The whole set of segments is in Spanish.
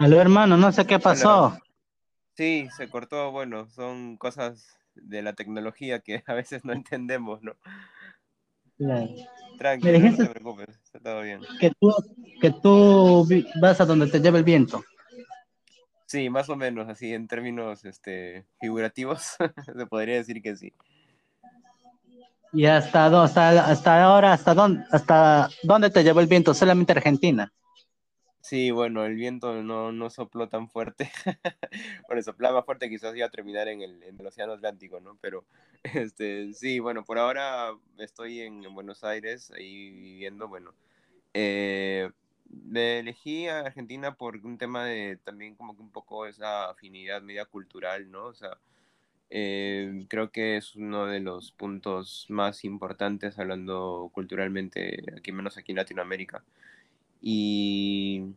Aló, hermano, no sé qué pasó. Hola. Sí, se cortó, bueno, son cosas de la tecnología que a veces no entendemos, ¿no? Claro. Tranquilo, no te preocupes, está todo bien. que tú, que tú vas a donde te lleve el viento. Sí, más o menos, así en términos este, figurativos, se podría decir que sí. ¿Y hasta, hasta, hasta ahora, hasta dónde, hasta dónde te llevó el viento? Solamente Argentina. Sí, bueno, el viento no, no sopló tan fuerte. Bueno, soplaba fuerte, quizás iba a terminar en el, en el Océano Atlántico, ¿no? Pero, este, sí, bueno, por ahora estoy en, en Buenos Aires, ahí viviendo, bueno. Eh, me elegí a Argentina por un tema de también como que un poco esa afinidad media cultural, ¿no? O sea, eh, creo que es uno de los puntos más importantes hablando culturalmente, aquí menos aquí en Latinoamérica. Y,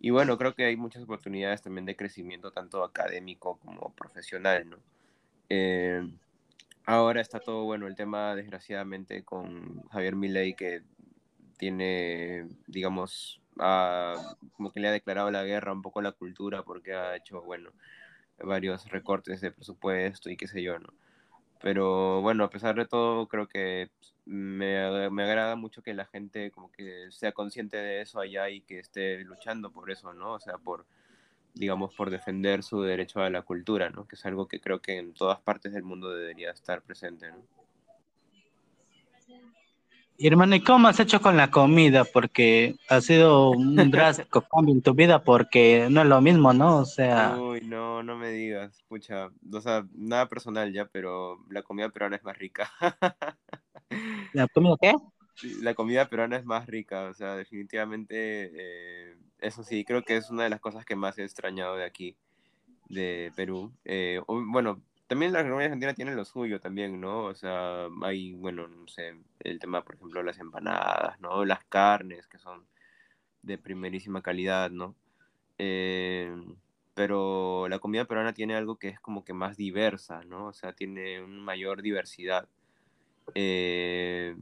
y bueno, creo que hay muchas oportunidades también de crecimiento, tanto académico como profesional, ¿no? Eh, ahora está todo bueno el tema, desgraciadamente, con Javier Milei, que tiene, digamos, ah, como que le ha declarado la guerra un poco a la cultura porque ha hecho, bueno, varios recortes de presupuesto y qué sé yo, ¿no? Pero bueno, a pesar de todo, creo que me, ag- me agrada mucho que la gente como que sea consciente de eso allá y que esté luchando por eso, ¿no? O sea, por, digamos, por defender su derecho a la cultura, ¿no? Que es algo que creo que en todas partes del mundo debería estar presente, ¿no? Y hermano, ¿y cómo has hecho con la comida? Porque ha sido un drástico cambio en tu vida porque no es lo mismo, ¿no? O sea, Uy, no, no me digas, pucha, o sea, nada personal ya, pero la comida peruana es más rica. ¿la comida qué? La comida peruana es más rica, o sea, definitivamente, eh, eso sí, creo que es una de las cosas que más he extrañado de aquí, de Perú. Eh, bueno, también la comida argentina tiene lo suyo también, ¿no? O sea, hay, bueno, no sé, el tema, por ejemplo, las empanadas, ¿no? Las carnes, que son de primerísima calidad, ¿no? Eh, pero la comida peruana tiene algo que es como que más diversa, ¿no? O sea, tiene una mayor diversidad eh,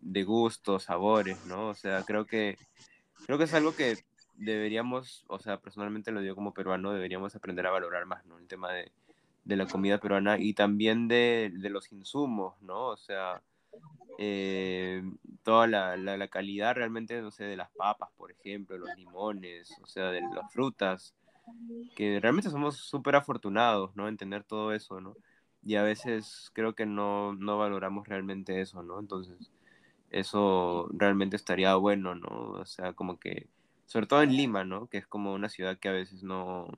de gustos, sabores, ¿no? O sea, creo que, creo que es algo que deberíamos, o sea, personalmente lo digo como peruano, deberíamos aprender a valorar más, ¿no? El tema de, de la comida peruana y también de, de los insumos, ¿no? O sea, eh, toda la, la, calidad realmente, no sé, de las papas, por ejemplo, los limones, o sea, de las frutas, que realmente somos súper afortunados, ¿no? En tener todo eso, ¿no? Y a veces creo que no, no valoramos realmente eso, ¿no? Entonces, eso realmente estaría bueno, ¿no? O sea, como que, sobre todo en Lima, ¿no? Que es como una ciudad que a veces no,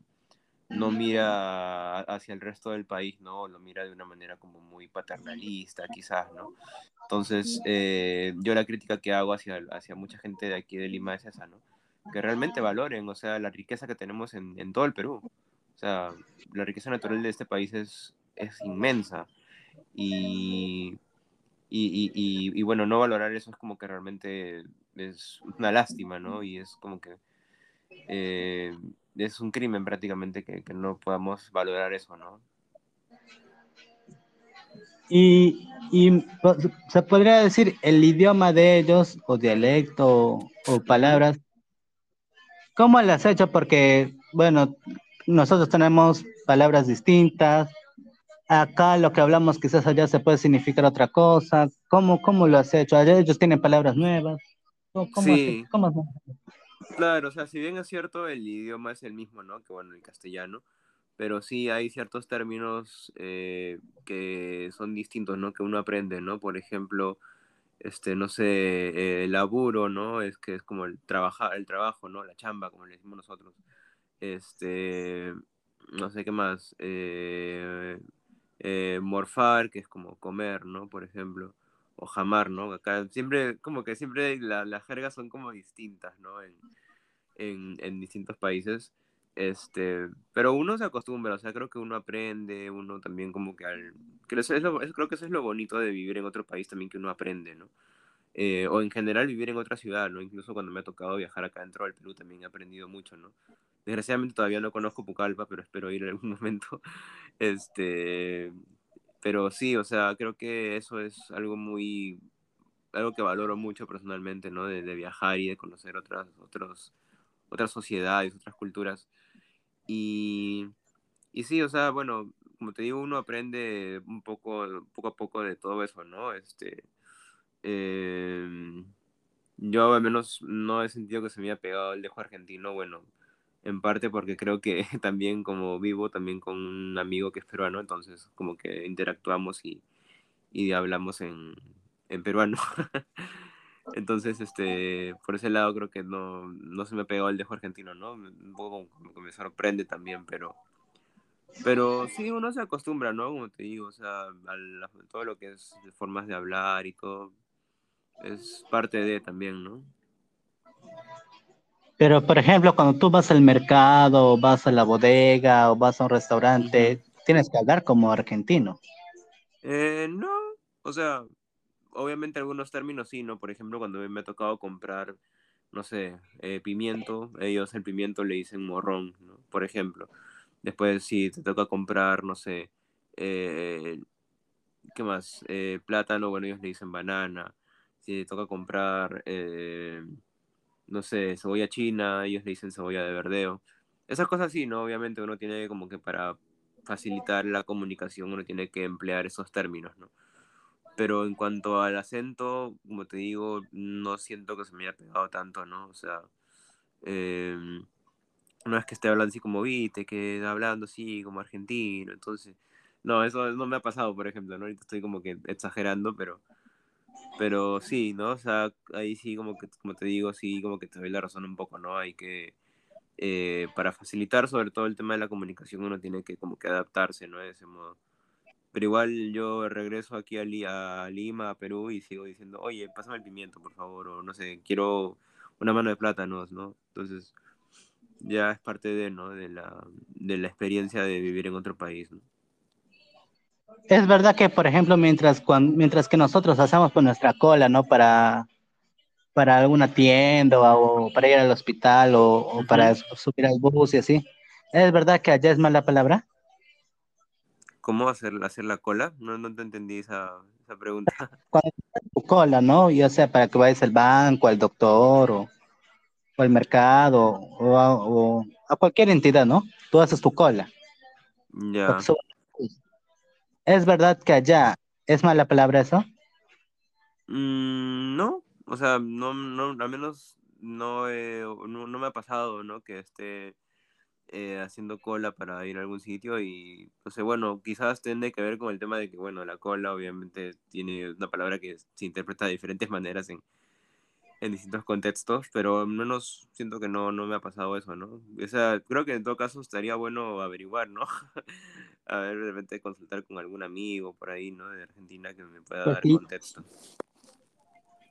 no mira hacia el resto del país, ¿no? Lo mira de una manera como muy paternalista, quizás, ¿no? Entonces, eh, yo la crítica que hago hacia, hacia mucha gente de aquí de Lima es esa, ¿no? Que realmente valoren, o sea, la riqueza que tenemos en, en todo el Perú. O sea, la riqueza natural de este país es, es inmensa. Y, y, y, y, y bueno, no valorar eso es como que realmente es una lástima, ¿no? Y es como que eh, es un crimen prácticamente que, que no podamos valorar eso, ¿no? Y, y se podría decir el idioma de ellos, o dialecto, o palabras, ¿cómo lo has hecho? Porque, bueno, nosotros tenemos palabras distintas. Acá lo que hablamos quizás allá se puede significar otra cosa. ¿Cómo, cómo lo has hecho? Allá ellos tienen palabras nuevas. ¿Cómo, cómo? Sí, ¿Cómo? Claro, o sea, si bien es cierto, el idioma es el mismo, ¿no? Que bueno, el castellano, pero sí hay ciertos términos eh, que son distintos, ¿no? Que uno aprende, ¿no? Por ejemplo, este, no sé, eh, laburo, ¿no? Es que es como el trabajar, el trabajo, ¿no? La chamba, como le decimos nosotros. Este, no sé qué más. eh, eh, morfar, que es como comer, ¿no? Por ejemplo. O jamar, ¿no? Acá siempre, como que siempre la- las jergas son como distintas, ¿no? En, en, en distintos países. Este, pero uno se acostumbra, o sea, creo que uno aprende, uno también como que al... Creo, eso es lo- creo que eso es lo bonito de vivir en otro país también, que uno aprende, ¿no? Eh, o en general vivir en otra ciudad, ¿no? Incluso cuando me ha tocado viajar acá dentro del Perú también he aprendido mucho, ¿no? Desgraciadamente todavía no conozco Pucallpa, pero espero ir en algún momento. Este, pero sí, o sea, creo que eso es algo muy, algo que valoro mucho personalmente, ¿no? De, viajar y de conocer otras, otros, otras sociedades, otras culturas. Y, y sí, o sea, bueno, como te digo, uno aprende un poco, poco a poco de todo eso, ¿no? Este, em, yo al menos no he sentido que se me haya pegado el dejo argentino, bueno, en parte porque creo que también como vivo también con un amigo que es peruano, entonces como que interactuamos y, y hablamos en, en peruano. entonces, este, por ese lado creo que no, no se me pegó el dejo argentino, ¿no? Un poco como que me sorprende también, pero pero sí, uno se acostumbra, ¿no? Como te digo, o sea, a todo lo que es formas de hablar y todo, es parte de también, ¿no? Pero, por ejemplo, cuando tú vas al mercado, vas a la bodega o vas a un restaurante, tienes que hablar como argentino. Eh, no, o sea, obviamente algunos términos sí, ¿no? Por ejemplo, cuando me ha tocado comprar, no sé, eh, pimiento, ellos el pimiento le dicen morrón, ¿no? Por ejemplo. Después, si te toca comprar, no sé, eh, ¿qué más? Eh, plátano, bueno, ellos le dicen banana. Si te toca comprar, eh, no sé, cebolla china, ellos le dicen cebolla de verdeo. Esas cosas sí, ¿no? Obviamente uno tiene como que para facilitar la comunicación uno tiene que emplear esos términos, ¿no? Pero en cuanto al acento, como te digo, no siento que se me haya pegado tanto, ¿no? O sea, em, no es que esté hablando así como viste, que hablando así como argentino, entonces, no, eso no me ha pasado, por ejemplo, ¿no? Ahorita estoy como que exagerando, pero, pero sí, ¿no? O sea, ahí sí como que, como te digo, sí como que te doy la razón un poco, ¿no? Hay que, eh, para facilitar sobre todo el tema de la comunicación, uno tiene que como que adaptarse, ¿no? De ese modo. Pero igual yo regreso aquí a, a Lima, a Perú, y sigo diciendo, oye, pásame el pimiento, por favor, o no sé, quiero una mano de plátanos, ¿no? Entonces, ya es parte de, ¿no? de, la, de la experiencia de vivir en otro país. ¿no? Es verdad que, por ejemplo, mientras, cuando, mientras que nosotros hacemos por nuestra cola, ¿no? Para, para alguna tienda o para ir al hospital o, o para subir al bus y así, ¿es verdad que allá es mala palabra? ¿Cómo hacer, hacer la cola? No, no te entendí esa, esa pregunta. Cuando tu cola, ¿no? Ya sea para que vayas al banco, al doctor o o al mercado o a, cualquier entidad, ¿no? Tú haces tu cola. Ya. ¿Es verdad que allá es mala palabra eso? Mm, no, o sea, no, no, al menos no, no, me ha pasado, ¿no? Que esté eh, haciendo cola para ir a algún sitio y, no sé, bueno, quizás tiene que ver con el tema de que, bueno, la cola obviamente tiene una palabra que se interpreta de diferentes maneras en, en distintos contextos, pero al menos siento que no, no me ha pasado eso, ¿no? O sea, creo que en todo caso estaría bueno averiguar, ¿no? a ver, de repente consultar con algún amigo por ahí, ¿no? De Argentina que me pueda pues dar contexto.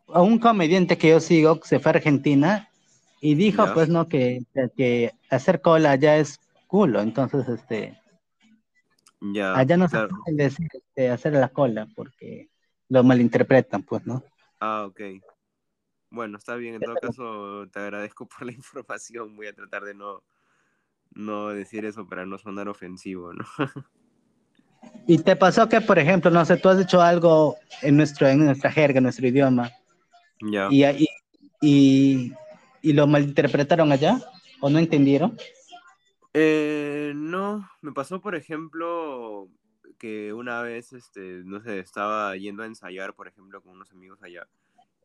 A un comediante que yo sigo se fue a Argentina y dijo, pues, ¿no? Que, que hacer cola ya es culo, entonces, este... Ya, allá no se puede decir este, hacer la cola porque lo malinterpretan, pues, ¿no? Ah, ok. Bueno, está bien, en todo caso te agradezco por la información, voy a tratar de no, no decir eso para no sonar ofensivo, ¿no? ¿Y te pasó que, por ejemplo, no sé, tú has hecho algo en, nuestro, en nuestra jerga, en nuestro idioma, ya. y, y, y, y lo malinterpretaron allá o no entendieron? Eh, no, me pasó, por ejemplo, que una vez, este, no sé, estaba yendo a ensayar, por ejemplo, con unos amigos allá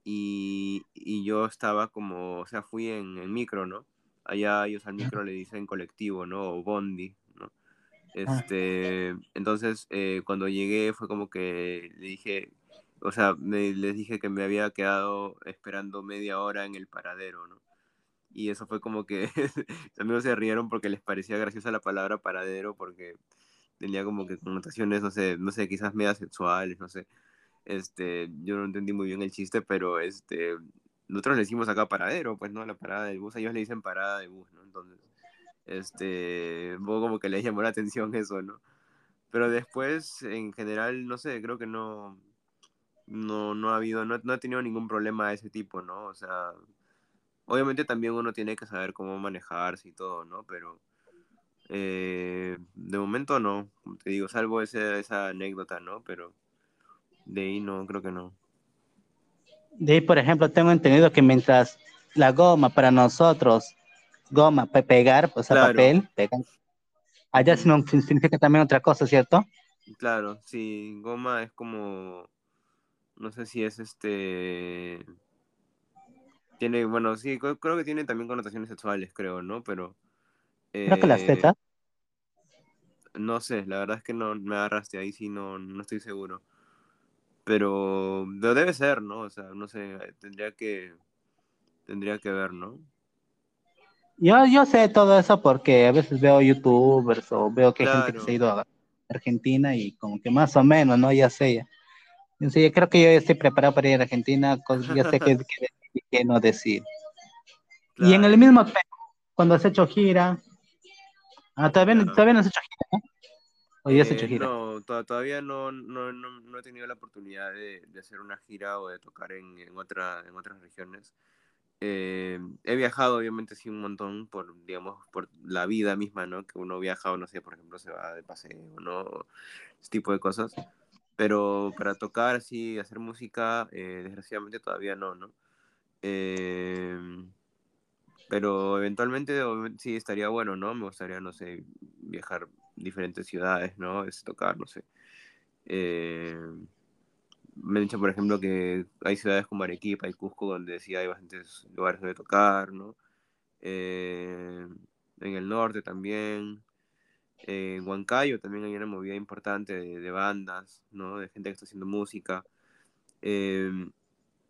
y, y, yo estaba como, o sea, fui en, en, micro, ¿no? Allá ellos al micro le dicen colectivo, ¿no? O bondi, ¿no? Ah. Este, entonces, eh, cuando llegué fue como que le dije, o sea, me, les dije que me había quedado esperando media hora en el paradero, ¿no? Y eso fue como que mis amigos se rieron porque les parecía graciosa la palabra paradero porque tenía como que connotaciones, no sé, no sé, quizás media sexuales, no sé. Este, yo no entendí muy bien el chiste, pero este, nosotros le decimos acá paradero, pues, ¿no? La parada del bus, ellos le dicen parada de bus, ¿no? Entonces, este, un como que les llamó la atención eso, ¿no? Pero después, en general, no sé, creo que no, no, no ha habido, no, no ha tenido ningún problema de ese tipo, ¿no? O sea, obviamente también uno tiene que saber cómo manejarse y todo, ¿no? Pero eh, de momento no, te digo, salvo ese, esa anécdota, ¿no? Pero de ahí no, creo que no. De ahí, por ejemplo, tengo entendido que mientras la goma para nosotros goma, pegar, o sea, Claro. papel, pegar. Allá significa también otra cosa, ¿cierto? Claro, sí, goma es como, no sé si es este, tiene, bueno, sí, creo, creo que tiene también connotaciones sexuales, creo, ¿no? Pero, Creo que las eh, tetas. no sé, la verdad es que no me agarraste ahí, sí, no, no estoy seguro. Pero lo debe ser, ¿no? O sea, no sé, tendría que, tendría que ver, ¿no? Yo, yo sé todo eso porque a veces veo youtubers o veo que hay gente que se ha ido a Argentina y como que más o menos, ¿no? Ya sé. ya. Entonces, yo creo que yo ya estoy preparado para ir a Argentina, ya sé qué, decir y qué no decir. Y en el mismo cuando has hecho gira, ah, todavía, no- todavía no has hecho gira, ¿no? O ya has Eh, hecho gira. no, to- todavía no, no, no, no he tenido la oportunidad de, de hacer una gira o de tocar en, en, otra, en otras regiones. Eh, he viajado, obviamente, sí, un montón por, digamos, por la vida misma, ¿no? Que uno viaja o, no sé, por ejemplo, se va de paseo, ¿no? Ese tipo de cosas. Pero para tocar, sí, hacer música, eh, desgraciadamente todavía no, ¿no? Eh, pero eventualmente sí estaría bueno, ¿no? Me gustaría, no sé, viajar diferentes ciudades, ¿no? Es tocar, no sé. Eh, me han dicho, por ejemplo, que hay ciudades como Arequipa y Cusco donde sí hay bastantes lugares donde tocar, ¿no? Eh, en el norte también. En Huancayo también hay una movida importante de, de bandas, ¿no? De gente que está haciendo música. Eh,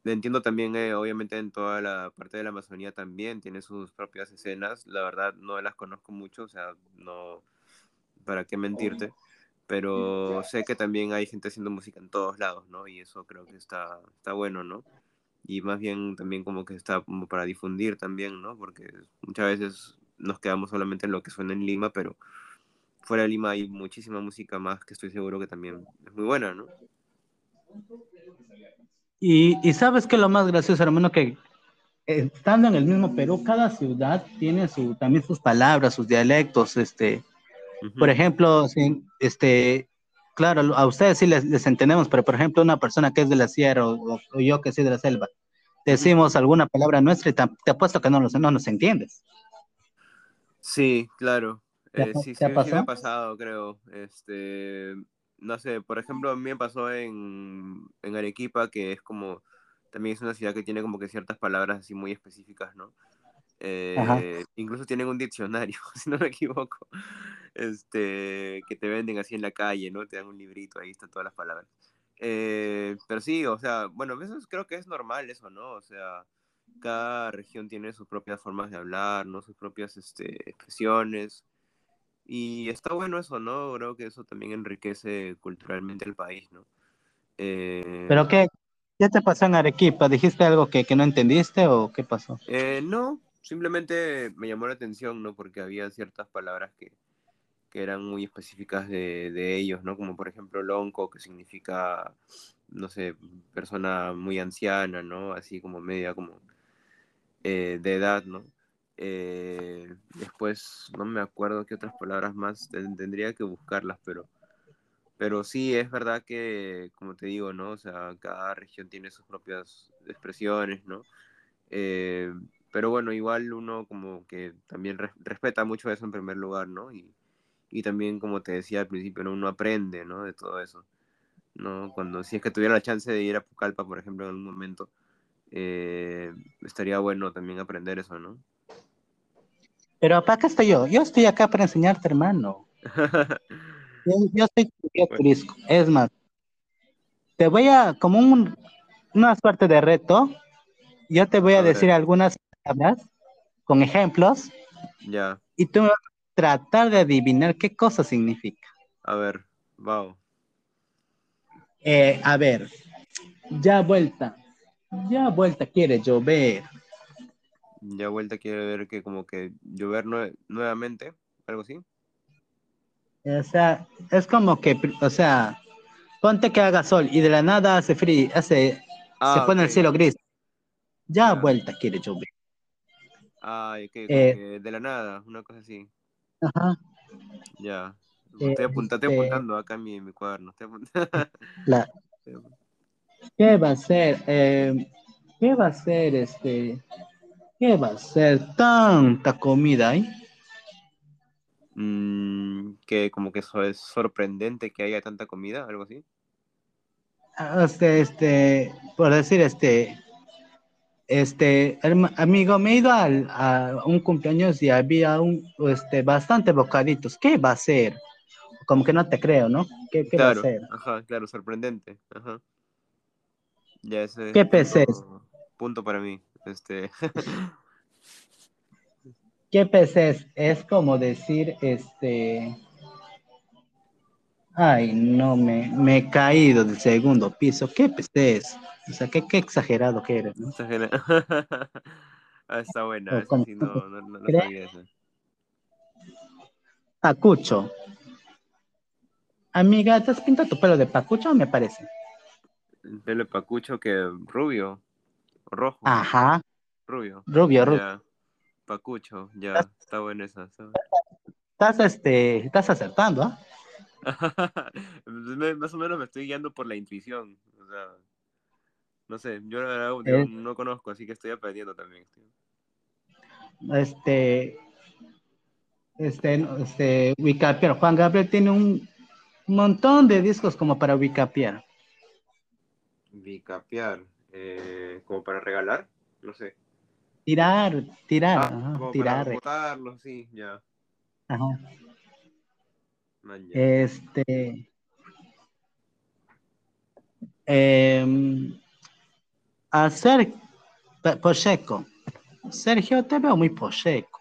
entiendo también, eh, obviamente, en toda la parte de la Amazonía también tiene sus propias escenas. La verdad, no las conozco mucho, o sea, no, para qué mentirte. Pero sé que también hay gente haciendo música en todos lados, ¿no? Y eso creo que está, está bueno, ¿no? Y más bien también como que está como para difundir también, ¿no? Porque muchas veces nos quedamos solamente en lo que suena en Lima, pero fuera de Lima hay muchísima música más que estoy seguro que también es muy buena, ¿no? Y, y sabes que lo más gracioso, hermano, que estando en el mismo Perú, cada ciudad tiene su, también sus palabras, sus dialectos, este, Ujú. por ejemplo, este, claro, a ustedes sí les, les entendemos, pero por ejemplo, una persona que es de la sierra o, o yo que soy de la selva, decimos alguna palabra nuestra y te, te apuesto que no, los, no nos entiendes. Sí, claro. ¿Te ha, Eh, sí, sí, sí me ha pasado? creo. Este, no sé, por ejemplo, a mí me pasó en, en Arequipa, que es como, también es una ciudad que tiene como que ciertas palabras así muy específicas, ¿no? Eh, incluso tienen un diccionario, si no me equivoco, este, que te venden así en la calle, ¿no? Te dan un librito, ahí están todas las palabras. Eh, pero sí, o sea, bueno, eso es- creo que es normal eso, ¿no? O sea, cada región tiene sus propias formas de hablar, ¿no? Sus propias este, expresiones. Y está bueno eso, ¿no? Creo que eso también enriquece culturalmente el país, ¿no? Eh, ¿Pero qué, qué te pasó en Arequipa? ¿Dijiste algo que, que no entendiste o qué pasó? eh, no, simplemente me llamó la atención, ¿no? Porque había ciertas palabras que, que eran muy específicas de, ellos, ¿no? Como por ejemplo lonco, que significa, no sé, persona muy anciana, ¿no? Así como media como eh, de edad, ¿no? Eh, después no me acuerdo qué otras palabras más ten- tendría que buscarlas, pero, pero sí es verdad que, como te digo, ¿no? O sea, cada región tiene sus propias expresiones, ¿no? Eh, pero bueno, igual uno como que también res- respeta mucho eso en primer lugar, ¿no? Y, y también, como te decía al principio, ¿no? uno aprende, ¿no? De todo eso, ¿no? Cuando, si es que tuviera la chance de ir a Pucallpa, por ejemplo, en algún momento, eh, estaría bueno también aprender eso, ¿no? Pero ¿para qué estoy yo? Yo estoy acá para enseñarte, hermano. Yo, yo soy guía Bueno, turístico. Es más, te voy a, como un, una suerte de reto, yo te voy a a decir algunas palabras con ejemplos ya, y tú me vas a tratar de adivinar qué cosa significa. a ver, wow, Eh, a ver, ya vuelta, ya vuelta quiere llover. ya vuelta quiere ver que como que llover nue- nuevamente, algo así. O sea, es como que, o sea, ponte que haga sol y de la nada hace frío, hace, se Ah, pone el cielo gris. Ya vuelta quiere llover. ah, ok, como Eh, que de la nada, una cosa así, ajá, ya. eh, Estoy, este, apuntando acá en mi, mi cuaderno. estoy apunt- la, ¿qué va a ser? Eh, ¿qué va a ser este? ¿Qué va a ser tanta comida ahí? Mm, que como que eso es sorprendente que haya tanta comida, algo así. Este, este, por decir, este, este, amigo, me he ido al- a un cumpleaños y había un, este, bastante bocaditos. ¿Qué va a ser? Como que no te creo, ¿no? ¿Qué, qué va a Claro, ser? ajá, claro, sorprendente. Ajá. Ya ese es ¿Qué pez es? punto, punto para mí. Este, ¿Qué pez es? Es como decir, este, ay, no, me, me he caído del segundo piso. ¿Qué pez es? O sea, qué, qué exagerado que eres, gena- Ah, está buena, O esa sí no, no, no, no ¿Crees? sabía esa. Pacucho. Amiga, ¿te has pintado tu pelo de pacucho me parece? El pelo de pacucho que rubio, o rojo, Ajá, rubio. rubio, rubio. Ya, pacucho, ya, está buena esa. está buena. Estás, este, estás acertando, ¿ah? Más o menos me estoy guiando por la intuición. O sea, no sé, yo la verdad no conozco, así que estoy aprendiendo también. Este, este, no, este, Wicapier. Juan Gabriel tiene un montón de discos como para Wicapier. Bicapear, eh, como para regalar, no sé. Tirar, tirar, Ah, ajá, como tirar. para botarlo, sí, ya. ajá. Este, em, a Ser, Pocheco. Sergio, te veo muy Pocheco.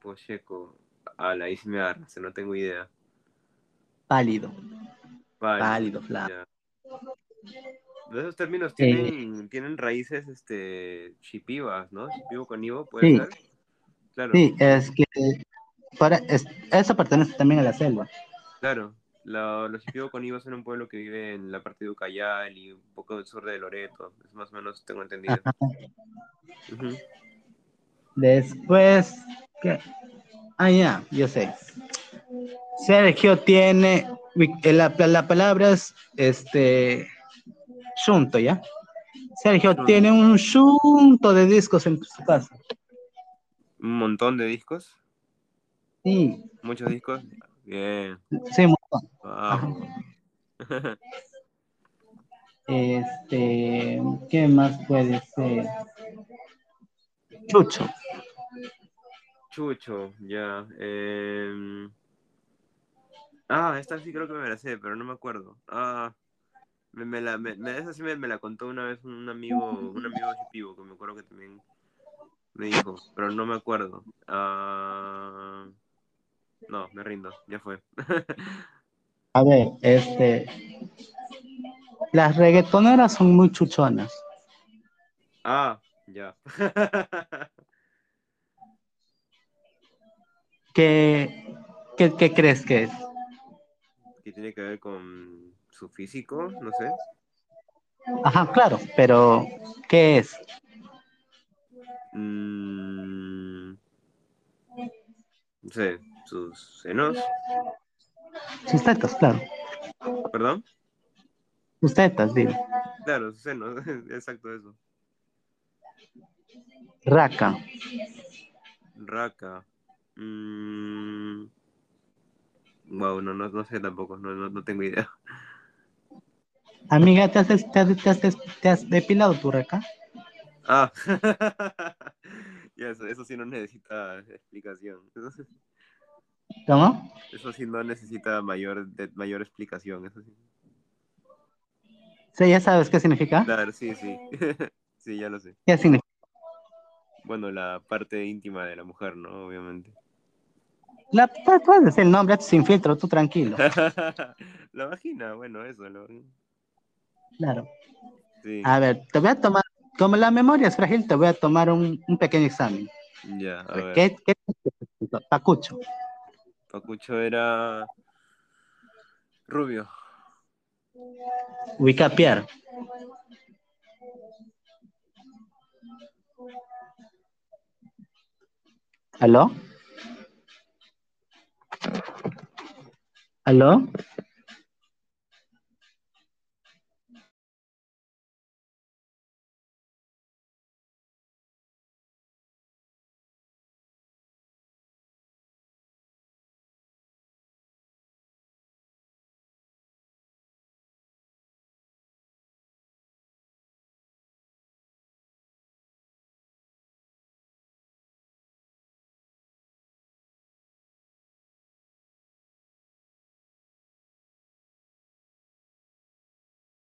Pocheco. A la sí me no tengo idea. Pálido. Vale, Pálido, flaco. esos términos Eh. tienen, tienen raíces este, shipivas, ¿no? Shipivo con Ivo, ¿puede Sí. ser? Claro, Sí, es que para, es- eso pertenece también a la selva. claro. La- los Ivo son un pueblo que vive en la parte de Ucayali y un poco del sur de Loreto. Es más o menos tengo entendido. Después, ¿qué? Ah, ya, yo sé. Sergio tiene, la, la palabra es, este, junto, ¿ya? Sergio tiene un junto de discos en su casa. Un montón de discos. Sí, Muchos discos. Bien. sí, montón. Vamos. Este, ¿qué más puede ser? Chucho. Chucho, ya. em. Ah, esta sí creo que me la sé, pero no me acuerdo. Ah, me, me la, me, me- esa sí me, la contó una vez un amigo, un amigo chipivo, que me acuerdo que también me dijo, pero no me acuerdo. Ah, no, me rindo, ya fue. A ver, este, las reggaetoneras son muy chuchonas. ah, ya. ¿Qué, qué, qué crees que es? ¿Qué tiene que ver con su físico? No sé. Ajá, claro, pero ¿qué es? Mm, no sé, sus senos, Sus tetas, claro. perdón. Sus tetas, digo. Claro, sus senos, exacto eso. Raca. Raka. Mm, wow, no, no, no sé tampoco, no, no, no tengo idea. Amiga, ¿te has, te has, te has te has depilado tu raca? Ah, eso, eso sí no necesita explicación. ¿Cómo? eso sí no necesita mayor, de- mayor explicación. Eso sí. Sí, ya sabes qué significa. Claro, sí, sí. Sí, ya lo sé. ¿Qué significa? Bueno, la parte íntima de la mujer, ¿no? Obviamente. La, pu- puedes decir el nombre sin filtro, tú tranquilo. La vagina, bueno, eso. Lo... Claro. Sí, A ver, te voy a tomar, como la memoria es frágil, te voy a tomar un, un pequeño examen. ya, a ver. ¿Qué, qué Pacucho. Pacucho era rubio. Wicapiar. ¿Aló? ¿Aló?